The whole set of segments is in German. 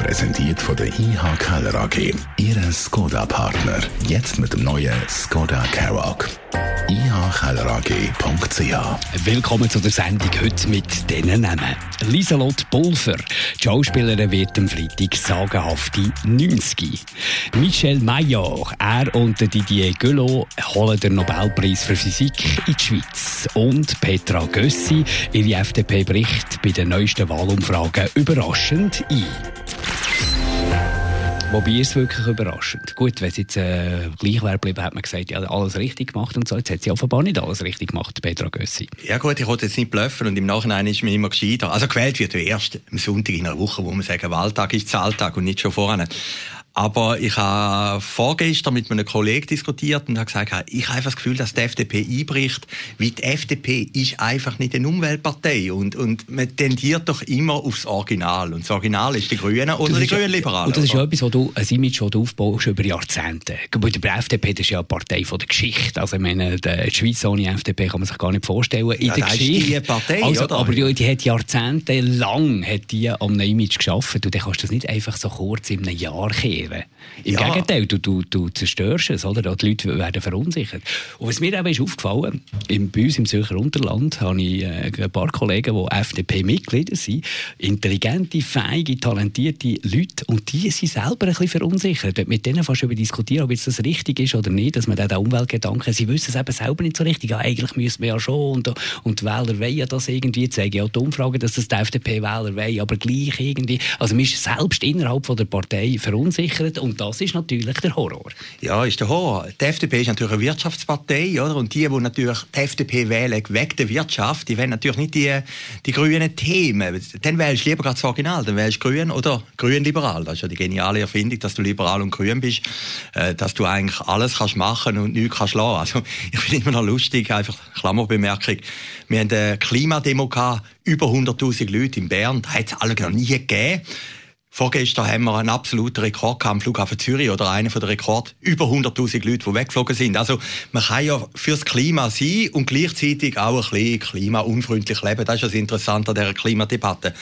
Präsentiert von der IH Keller AG. Ihre Skoda-Partner. Jetzt mit dem neuen Skoda Karoq ihkellerag.ch. Willkommen zu der Sendung heute mit diesen Namen. Lieselot Pulver, die Schauspielerin wird am Freitag sagenhafte 90. Michel Maillard, er und Didier Guillot holen den Nobelpreis für Physik in die Schweiz. Und Petra Gössi, ihre FDP bricht bei den neuesten Wahlumfragen überraschend ein. Wobei ist wirklich überraschend. Gut, wenn es jetzt äh, gleich wäre geblieben, hat man gesagt, ja, alles richtig gemacht und so. Jetzt hat sie offenbar nicht alles richtig gemacht, Petra Gössi. Ja gut, ich wollte jetzt nicht bluffen und im Nachhinein ist mir immer gescheiter. Also gewählt wird erst am Sonntag in einer Woche, wo man sagen, Wahltag ist Zahltag und nicht schon vorne. Aber ich habe vorgestern mit einem Kollegen diskutiert und habe gesagt, ich habe einfach das Gefühl, dass die FDP einbricht, weil die FDP ist einfach nicht eine Umweltpartei und, und man tendiert doch immer aufs Original. Und das Original ist die Grünen oder die Grünen Liberalen. Und das ist ja etwas, wo du, ein Image, das du aufbaust über Jahrzehnte. Bei der FDP das ist ja eine Partei von der Geschichte. Also ich meine, die Schweiz ohne FDP kann man sich gar nicht vorstellen. In ja, der Geschichte. Die Partei, also, oder? Aber die, die hat jahrzehntelang hat die an einem Image geschaffen. Und dann kannst du das nicht einfach so kurz in einem Jahr kehren kehren. Im ja. Gegenteil, du, du, du zerstörst es, oder? Die Leute werden verunsichert. Und was mir eben ist aufgefallen, im, bei uns im Zürcher Unterland habe ich äh, ein paar Kollegen, die FDP-Mitglieder sind, intelligente, feige, talentierte Leute, und die sind selber ein bisschen verunsichert. Mit denen fast über diskutieren, ob jetzt das richtig ist oder nicht, dass man den Umweltgedanken, sie wissen es eben selber nicht so richtig. Ja, eigentlich müssen wir ja schon, und, und die Wähler wollen ja das irgendwie, zeigen ja die Umfragen, dass das die FDP-Wähler wollen, aber gleich irgendwie, also man ist selbst innerhalb von der Partei verunsichert und das ist natürlich der Horror. Ja, ist der Horror. Die FDP ist natürlich eine Wirtschaftspartei, oder? Und die, die natürlich die FDP wählen, wegen der Wirtschaft, die wollen natürlich nicht die, die grünen Themen. Dann wählst du lieber das Original, dann wählst du grün oder grün-liberal. Das ist ja die geniale Erfindung, dass du liberal und grün bist, äh, dass du eigentlich alles kannst machen und nichts kannst lassen. Also, ich finde immer noch lustig, einfach Klammerbemerkung. Wir haben eine Klimademo gehabt, über 100.000 Leute in Bern, das hat es alle noch nie gegeben. Vorgestern haben wir einen absoluten Rekord am Flughafen Zürich oder einen von der Rekord über 100.000 Leute, die weggeflogen sind. Also man kann ja fürs Klima sein und gleichzeitig auch ein bisschen klimaunfreundlich leben. Das ist das Interessante an dieser Klimadebatte.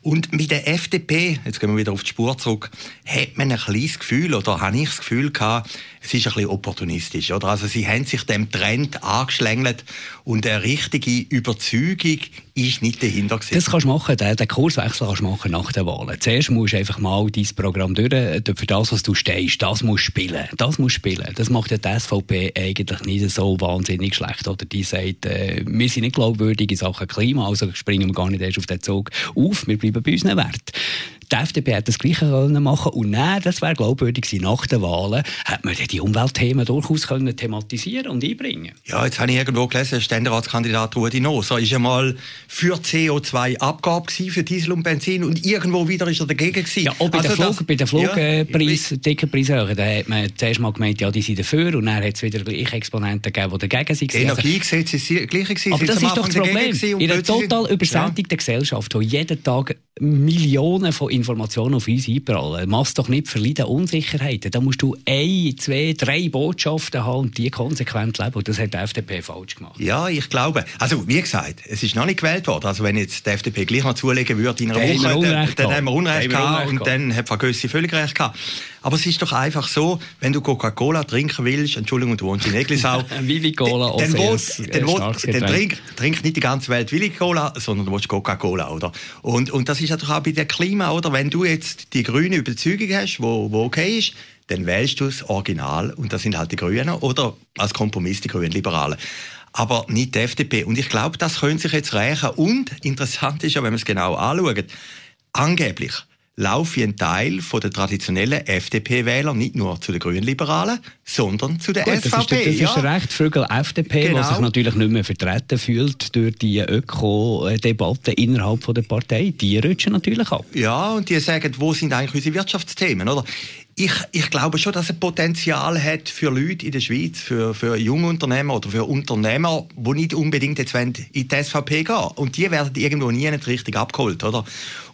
Und mit der FDP, jetzt gehen wir wieder auf die Spur zurück, hat man ein kleines Gefühl oder habe ich das Gefühl gehabt, es ist ein bisschen opportunistisch, oder? Also sie haben sich dem Trend angeschlängelt und eine richtige Überzeugung ist nicht dahinter gewesen. Das kannst du machen, den, den Kurswechsel kannst du machen nach den Wahlen. Zuerst musst du einfach mal dein Programm durch, für das, was du stehst, das musst du spielen. Das musst spielen. Das macht ja die SVP eigentlich nicht so wahnsinnig schlecht, oder? Die sagt, äh, wir sind nicht glaubwürdig in Sachen Klima, also springen wir gar nicht erst auf den Zug auf, wir bleiben bei unseren Werten die FDP hat das Gleiche können machen und dann, das wäre glaubwürdig gewesen, nach den Wahlen, hat man die Umweltthemen durchaus können thematisieren und einbringen Ja, jetzt habe ich irgendwo gelesen, Ständeratskandidat Rudi Noser ist einmal für CO2-Abgabe für Diesel und Benzin und irgendwo wieder ist er dagegen gewesen. Ja, auch bei also den Flug, bei den Flugpreis, ja, da hat man zuerst mal gemeint, ja, die sind dafür und dann hat es wieder gleiche Exponenten gegeben, die dagegen sind. Energiegesetz ist das gleiche gewesen. Aber das ist doch das Problem. In einer total übersättigten ja. Gesellschaft, wo jeden Tag Millionen von Informationen auf uns einprallen. Machst doch nicht verleiden Unsicherheiten. Da musst du ein, zwei, drei Botschaften haben und die konsequent leben. Und das hat die FDP falsch gemacht. Ja, ich glaube. Also, wie gesagt, es ist noch nicht gewählt worden. Also, wenn jetzt die FDP gleich noch zulegen würde in einer Woche, dann, dann haben wir Unrecht gehabt und dann hat Frau Gössi völlig recht gehabt. Aber es ist doch einfach so, wenn du Coca-Cola trinken willst, Entschuldigung, du wohnst in Eglisau. Willi Cola, dann, dann, dann, trink, trink nicht die ganze Welt Willi Cola, sondern du willst Coca-Cola, oder? Und, und das ist ja doch auch bei dem Klima, oder? Wenn du jetzt die grüne Überzeugung hast, wo, wo okay ist, dann wählst du das Original und das sind halt die Grünen oder als Kompromiss die Grünen Liberalen aber nicht die FDP. Und ich glaube, das könnte sich jetzt rächen. Und interessant ist ja, wenn man es genau anschaut, angeblich laufe ein Teil von der traditionellen FDP-Wähler nicht nur zu den Grünliberalen, sondern zu der Gut, SVP. Das ist, das ja. ist recht Vögel FDP, genau. was sich natürlich nicht mehr vertreten fühlt durch die Öko-Debatte innerhalb von der Partei. Die rutschen natürlich ab. Ja, und die sagen, wo sind eigentlich unsere Wirtschaftsthemen, oder? ich, ich glaube schon, dass es Potenzial hat für Leute in der Schweiz, für, für junge Unternehmer oder für Unternehmer, die nicht unbedingt jetzt in die SVP gehen Und die werden irgendwo nie nicht richtig abgeholt, oder?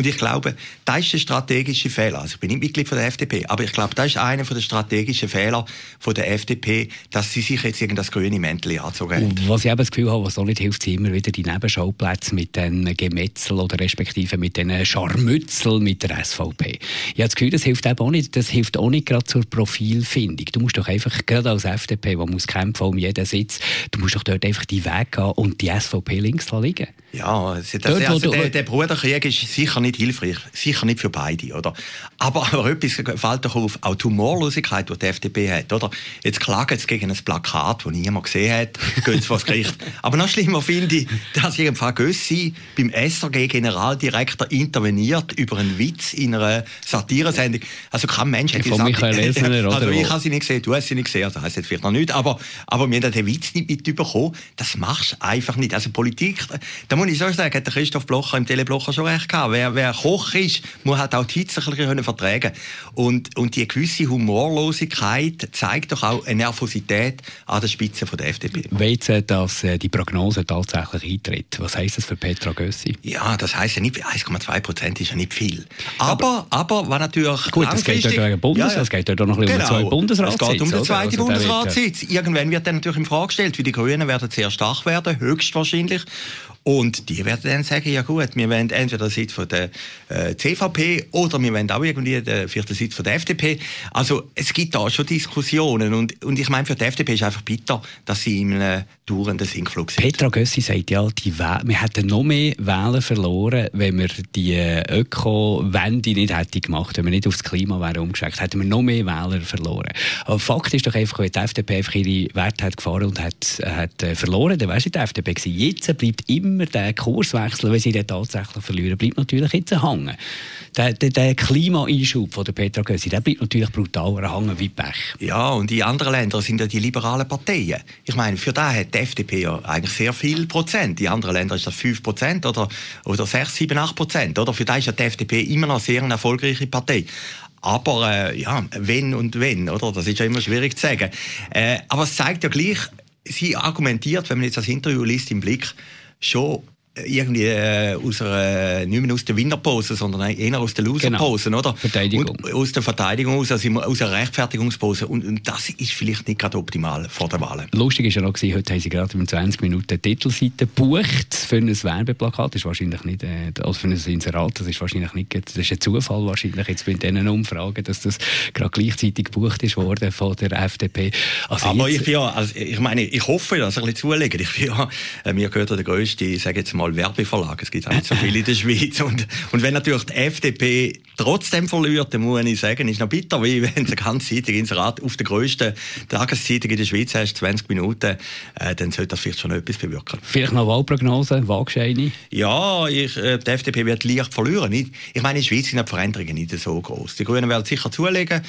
Und ich glaube, das ist der strategische Fehler. Also ich bin nicht Mitglied von der FDP, aber ich glaube, das ist einer der strategischen Fehler von der FDP, dass sie sich jetzt das grüne Mäntel anzogen haben. Was ich eben das Gefühl habe, was auch nicht hilft, sind immer wieder die Nebenschauplätze mit den Gemetzel oder respektive mit den Scharmützel mit der SVP. Ich habe das Gefühl, das hilft eben auch nicht, das hilft auch nicht gerade zur Profilfindung. Du musst doch einfach, gerade als FDP, die muss kämpfen um jeden Sitz, du musst doch dort einfach die Weg gehen und die SVP links liegen. Ja, das, dort, also, der, der Bruderkrieg ist sicher nicht hilfreich, sicher nicht für beide, oder? Aber, aber etwas fällt doch auf, auch die Humorlosigkeit, die die FDP hat, oder? Jetzt klagen sie gegen ein Plakat, das niemand gesehen hat, gehen sie vor das Gericht. Aber noch schlimmer finde ich, dass irgendwann Gössi beim SRG-Generaldirektor interveniert über einen Witz in einer Satiresendung. Also kein Mensch hat Von Michael oder? Also ich habe sie nicht gesehen, du hast sie nicht gesehen, also heisst jetzt vielleicht noch nicht, aber, aber wir haben den Witz nicht mitbekommen. Das machst du einfach nicht. Also Politik, da muss ich so sagen, hat der Christoph Blocher im Teleblocher schon recht gehabt. Wer, wer Koch ist, muss halt auch die Hitze ein bisschen vertragen und, und die gewisse Humorlosigkeit zeigt doch auch eine Nervosität an der Spitze von der FDP. Weißt dass äh, die Prognose tatsächlich eintritt? Was heisst das für Petra Gössi? Ja, das heisst ja nicht, 1,2 Prozent ist ja nicht viel. Aber, aber, aber war natürlich Gut, es geht dort um Bundes, ja, ja. es geht dort noch ein bisschen genau. um zwei Bundesratssitze. Es geht um den zweiten also Bundesratssitz. Irgendwann wird dann natürlich in Frage gestellt, wie die Grünen werden sehr stark werden, höchstwahrscheinlich. Und die werden dann sagen, ja gut, wir wollen entweder den Sitz von der äh, CVP oder wir wollen auch irgendwie den, vielleicht den Sitz von der FDP. Also es gibt da schon Diskussionen und, und ich meine, für die FDP ist einfach bitter, dass sie in einem dauernden Sinkflug sind. Petra Gössi sagt ja, die wir hätten noch mehr Wähler verloren, wenn wir die äh, Öko-Wende nicht hätten gemacht, wenn wir nicht aufs Klima wären umgeschickt, hätten wir noch mehr Wähler verloren. Aber Fakt ist doch einfach, wenn die FDP einfach ihre Werte hat gefahren und hat, hat äh, verloren, dann wäre sie die FDP gewesen. Jetzt bleibt immer immer den Kurswechsel, wenn sie den tatsächlich verlieren, bleibt natürlich jetzt hängen. Der, der, der Klimaeinschub von der Petra Gössi, der bleibt natürlich brutal hängen wie Pech. Ja, und in anderen Ländern sind ja die liberalen Parteien. Ich meine, für da hat die FDP ja eigentlich sehr viel Prozent. In anderen Ländern ist das 5 Prozent oder, oder 6, 7, 8 Prozent. Oder? Für da ist ja die FDP immer noch sehr eine erfolgreiche Partei. Aber äh, ja, wenn und wenn, oder? Das ist ja immer schwierig zu sagen. Äh, aber es zeigt ja gleich, sie argumentiert, wenn man jetzt das Interview liest im Blick, schon irgendwie äh, aus einer, nicht mehr aus der Winnerpose, sondern eher aus der Loserpose, genau. oder? Verteidigung. Und aus der Verteidigung aus, also aus einer Rechtfertigungspose. Und, und, das ist vielleicht nicht gerade optimal vor der Wahl. Lustig ist ja noch gewesen, heute haben sie gerade mit 20 Minuten Titelseite gebucht für ein Werbeplakat. Das ist wahrscheinlich nicht, äh, also für ein Inserat, das ist wahrscheinlich nicht, das ist ein Zufall wahrscheinlich jetzt bei diesen Umfragen, dass das gerade gleichzeitig gebucht ist worden von der FDP. Also Aber ich bin ja, also ich meine, ich hoffe, dass sie ein bisschen zulegen. Ich bin ja, äh, mir gehört der grösste, ich sage jetzt mal, mal Werbeverlag. Es gibt auch nicht so viele in der Schweiz. Und, und wenn natürlich die FDP trotzdem verliert, dann muss ich sagen, ist noch bitter, wie wenn sie ganz Zeitung Inserat auf der grössten Tageszeitung in der Schweiz hast, 20 Minuten, äh, dann sollte das vielleicht schon etwas bewirken. Vielleicht noch Wahlprognose, Waagscheine? Ja, ich, äh, die FDP wird leicht verlieren. Ich, ich meine, in der Schweiz sind die Veränderungen nicht so groß. Die Grünen werden sicher zulegen.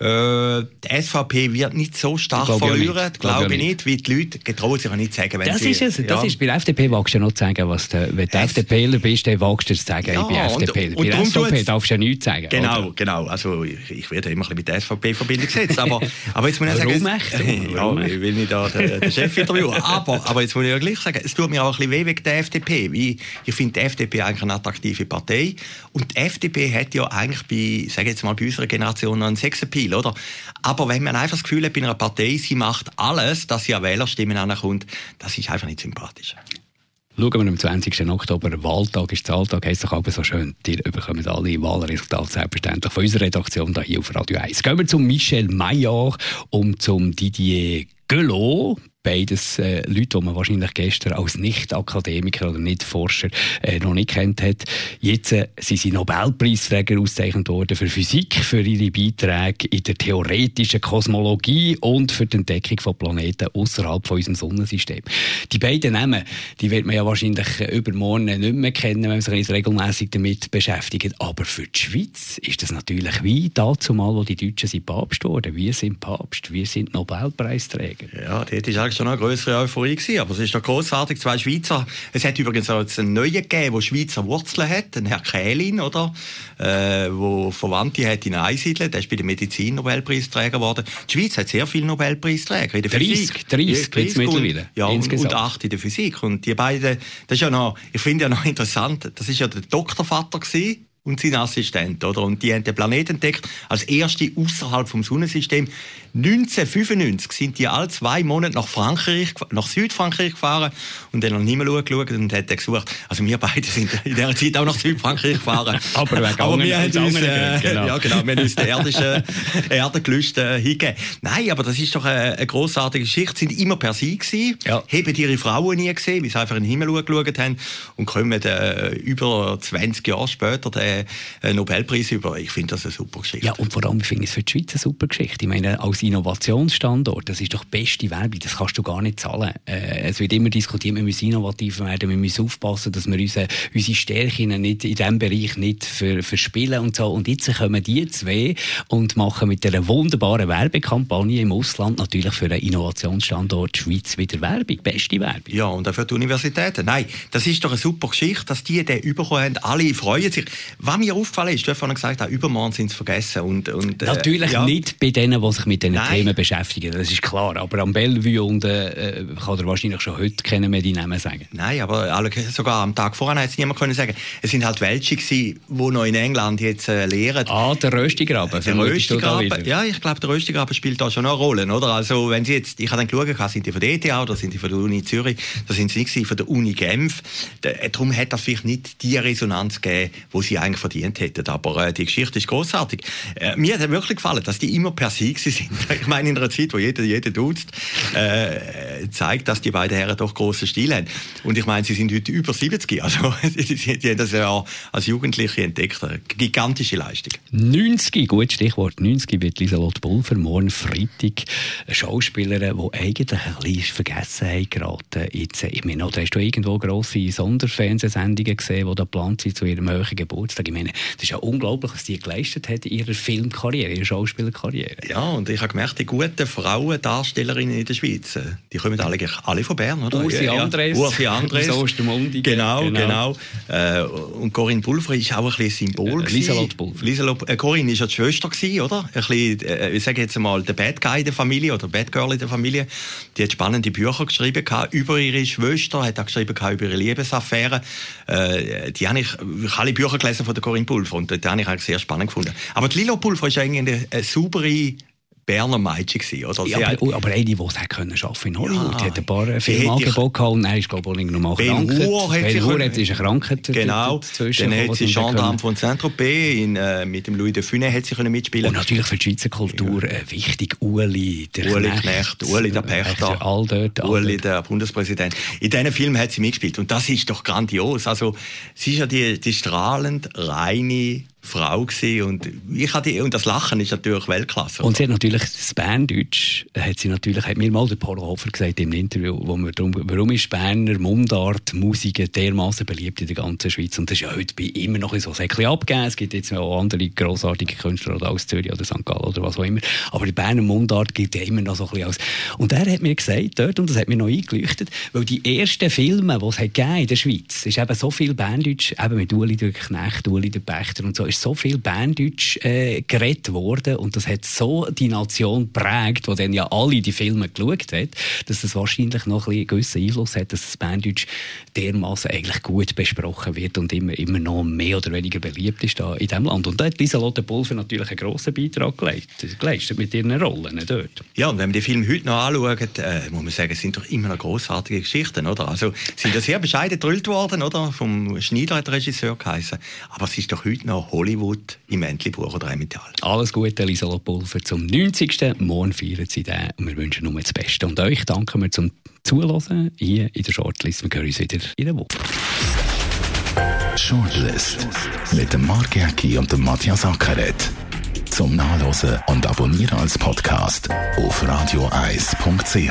Äh, die SVP wird nicht so stark glaube verlieren, glaube ich nicht, weil die Leute getrauen sich auch nicht sagen, wenn das sie... Ist es, ja. Das ist, bei der FDP wagst du ja noch sagen, was du, wenn du FDPler bist, dann wagst du es sagen, ja, ich bin FDP. bei der SVP darfst du ja nichts sagen. Genau, oder? genau. Also ich, ich werde immer ein bisschen mit der SVP Verbindung gesetzt, aber, aber jetzt muss ich sagen... Warum ja, ich will nicht da den, den Chef interviewen, aber, aber jetzt muss ich ja gleich sagen, es tut mir auch ein bisschen weh wegen der FDP, weil ich finde die FDP eigentlich eine attraktive Partei und die FDP hat ja eigentlich bei, sage jetzt mal, bei unserer Generation noch einen Sexappeal, oder? Aber wenn man einfach das Gefühl hat, bei einer Partei, sie macht alles, dass sie an Wählerstimmen ankommt, das ist einfach nicht sympathisch. Schauen wir am 20. Oktober, Wahltag ist Zahltag, heisst doch aber so schön. Ihr bekommt alle Wahlresultate selbstverständlich von unserer Redaktion hier auf Radio 1. Gehen wir zum Michel Maillard und zum Didier Gelot. Beides äh, Leute, die man wahrscheinlich gestern als Nicht-Akademiker oder Nicht-Forscher äh, noch nicht kennt hat. Jetzt äh, sind sie Nobelpreisträger ausgezeichnet worden für Physik, für ihre Beiträge in der theoretischen Kosmologie und für die Entdeckung von Planeten außerhalb von unserem Sonnensystem. Die beiden Namen, die wird man ja wahrscheinlich übermorgen nicht mehr kennen, wenn man sich regelmäßig damit beschäftigt. Aber für die Schweiz ist das natürlich wie dazu mal, wo die Deutschen sind Papst wurden. Wir sind Papst, wir sind Nobelpreisträger. Ja, das ist Tag schon eine größere Euphorie gewesen, aber es ist doch großartig. Zwei Schweizer. Es hat übrigens auch jetzt einen neuen gegeben, der Schweizer Wurzeln hat, den Herr Kählin, oder? Äh, wo Verwandte hat in Einsiedeln. Der ist bei der Medizin Nobelpreisträger geworden. Die Schweiz hat sehr viele Nobelpreisträger in der 30, Physik. 30 gibt's mittlerweile, Ja, und, insgesamt. und acht in der Physik. Und die beiden, das ist ja noch, ich finde ja noch interessant, das ist ja der Doktorvater gewesen und sein Assistent, oder? Und die haben den Planeten entdeckt als erste außerhalb vom Sonnensystem. 1995 sind die alle zwei Monate nach Frankreich, nach Südfrankreich gefahren und dann an den Himmel geschaut und hat gesucht. Also wir beide sind in dieser Zeit auch nach Südfrankreich gefahren. Aber wegen Aber wir haben uns, äh, genau. ja genau, wir haben uns den irdischen Erdengelüst äh, hingegeben. Nein, aber das ist doch eine, eine grossartige Geschichte. Sie sind immer per se gewesen, Ja. haben ihre Frauen nie gesehen, weil sie einfach in den Himmel geschaut haben und kommen äh, über 20 Jahre später den äh, Nobelpreis über. Ich finde das eine super Geschichte. Ja, und vor allem finde ich es für die Schweiz eine super Geschichte. Ich meine, als Innovationsstandort, das ist doch beste Werbung, das kannst du gar nicht zahlen. Äh, es wird immer diskutiert, wir müssen innovativ werden, wir müssen aufpassen, dass wir unsere, unsere Stärken nicht in diesem Bereich nicht ver, verspielen und so. Und jetzt kommen die zwei und machen mit einer wunderbaren Werbekampagne im Ausland natürlich für einen Innovationsstandort Schweiz wieder Werbung, beste Werbung. Ja, und auch für die Universitäten. Nein, das ist doch eine super Geschichte, dass die den bekommen haben. Alle freuen sich. Was mir aufgefallen ist, du hast vorhin gesagt, auch übermorgen sind sie vergessen. Und, und, äh, Natürlich ja. nicht bei denen, die sich mit diesen Nein. Themen beschäftigen, das ist klar. Aber am Bellevue und, äh, kann er wahrscheinlich schon heute kennen wir die Namen sagen. Nein, aber alle, sogar am Tag vorher hat es niemand können sagen. Es sind halt welche gewesen, die noch in England jetzt äh, lehren. Ah, der Röstigraben. Der Röstigraben, ja, ich glaube, der Röstigraben spielt da schon eine Rolle, oder? Also, wenn Sie jetzt, ich habe dann geschaut, sind die von der ETH oder sind die von der Uni Zürich, da sind sie nicht von der Uni Genf. Da- äh, Darum hat das vielleicht nicht die Resonanz gegeben, wo sie eigentlich verdient hätten. Aber äh, die Geschichte ist großartig. Äh, mir hat wirklich gefallen, dass die immer per gewesen sind. Ich meine, in einer Zeit, wo jeder, jeder duzt, äh, zeigt, dass die beiden Herren doch grossen Stil haben. Und ich meine, sie sind heute über 70. Also, sie, sie, die haben das ja als Jugendliche entdeckt. Eine gigantische Leistung. 90, gut Stichwort 90 wird Lieselotte Pulver morgen Freitag eine Schauspielerin, die eigentlich ein bisschen in Vergessenheit geraten. Jetzt, ich meine, hast du irgendwo grosse Sonderfernsehsendungen gesehen, die da geplant sind zu ihrem höheren Geburtstag? Ich meine, das ist ja unglaublich, was die geleistet hat in ihrer Filmkarriere, ihrer Schauspielerkarriere. Ja, und ich habe gemerkt, die guten Frauendarstellerinnen in der Schweiz, äh, die kommen alle, eigentlich alle von Bern, oder? Ursi ja. Andres. Ursi Andres. Aus Ostermundigen. Genau, Genau. genau. Äh, und Corinne Pulver ist auch ein bisschen Symbol. Äh. Lieselotte Pulver. Lieselotte- äh, Corinne ist ja die Schwester gewesen, oder? Ein bisschen, äh, ich sage jetzt mal, der Bad Guy in der Familie oder Bad Girl in der Familie. Die hat spannende Bücher geschrieben über ihre Schwester, hat auch geschrieben über ihre Liebesaffäre. Äh, die habe ich, ich habe alle Bücher gelesen von der Corinne Pulver und die habe ich eigentlich sehr spannend gefunden. Aber die Lilo Pulver ist eigentlich eine, eine saubere Berner Mädchen gewesen, oder? Ja, Sie hat- aber, aber eine, die es können schaffen in Hollywood, Ja. die hat ein paar hätte- angeboten gehabt und er ist, glaube ich, auch noch mal Ben krank. Hur hat sie Ben Hur hat- ist Krankheit Genau, dazwischen. dann hat sie Gendarme von Saint-Tropez in, äh, mit dem Louis de Funès hat sie können mitspielen. Und natürlich für die Schweizer Kultur äh, wichtig, Uli, der Uli Knecht, Uli der äh, Pächter, all dort. all Uli der Bundespräsident. In diesen Film hat sie mitgespielt und das ist doch grandios. Also sie ist ja die, die strahlend reine Frau gewesen und ich hatte und das Lachen ist natürlich Weltklasse. Und sie hat natürlich das Berndeutsch, hat sie natürlich, hat mir mal der Paul Hofer gesagt im Interview, wo wir drum, warum ist Berner Mundart, Musik dermaßen beliebt in der ganzen Schweiz? Und das ist ja heute bei immer noch so ein abgegeben. Es gibt jetzt auch andere grossartige Künstler oder aus Zürich oder St. Gallen oder was auch immer. Aber die Berner Mundart gilt ja immer noch so ein bisschen als. Und er hat mir gesagt dort, und das hat mir noch eingeleuchtet, weil die ersten Filme, die es hat in der Schweiz, ist eben so viel Berndeutsch, eben mit Uli der Knecht, Uli der Pächter und so, ist so viel Berndeutsch äh, geredet worden und das hat so die Nation prägt, wo dann ja alle die Filme geschaut hat, dass das wahrscheinlich noch ein gewissen Einfluss hat, dass das Berndeutsch dermaßen eigentlich gut besprochen wird und immer, immer noch mehr oder weniger beliebt ist da in diesem Land. Und da hat Lieselotte Pulver natürlich einen grossen Beitrag geleistet, mit ihren Rollen dort. Ja, und wenn man die Filme heute noch anschaut, äh, muss man sagen, es sind doch immer noch grossartige Geschichten, oder? Also, sind ja sehr bescheiden gedrillt worden, oder? Vom Schneider hat der Regisseur geheißen. Aber es ist doch heute noch Hollywood im Entlebuch oder Emmental. Alles Gute, Lieselotte Pulver, zum 90. Morgen feiern Sie den und wir wünschen nur das Beste. Und euch danken wir zum Zuhören hier in der Shortlist. Wir hören uns wieder in der Woche. Shortlist mit dem Mark Jäcki und dem Matthias Ackeret. Zum Nachlesen und Abonnieren als Podcast auf radioeis.ch.